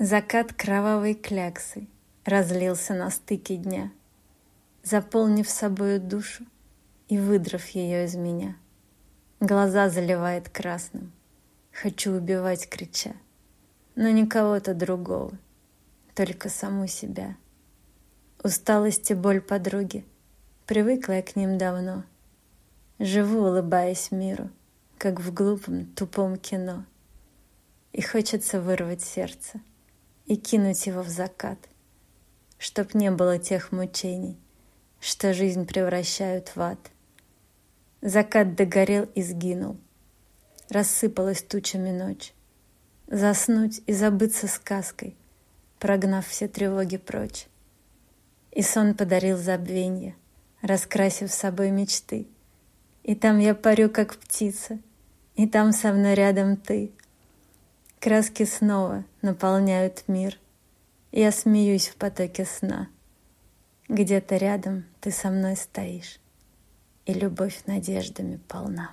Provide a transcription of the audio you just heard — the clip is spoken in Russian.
Закат кровавой кляксы разлился на стыке дня, Заполнив собою душу и выдрав ее из меня. Глаза заливает красным, хочу убивать, крича, Но не кого-то другого, только саму себя. Усталость и боль подруги, привыкла я к ним давно. Живу, улыбаясь миру, как в глупом, тупом кино. И хочется вырвать сердце — и кинуть его в закат, чтоб не было тех мучений, что жизнь превращают в ад. Закат догорел и сгинул, рассыпалась тучами ночь. Заснуть и забыться сказкой, прогнав все тревоги прочь. И сон подарил забвенье, раскрасив собой мечты. И там я парю, как птица, и там со мной рядом ты — Краски снова наполняют мир. Я смеюсь в потоке сна. Где-то рядом ты со мной стоишь, И любовь надеждами полна.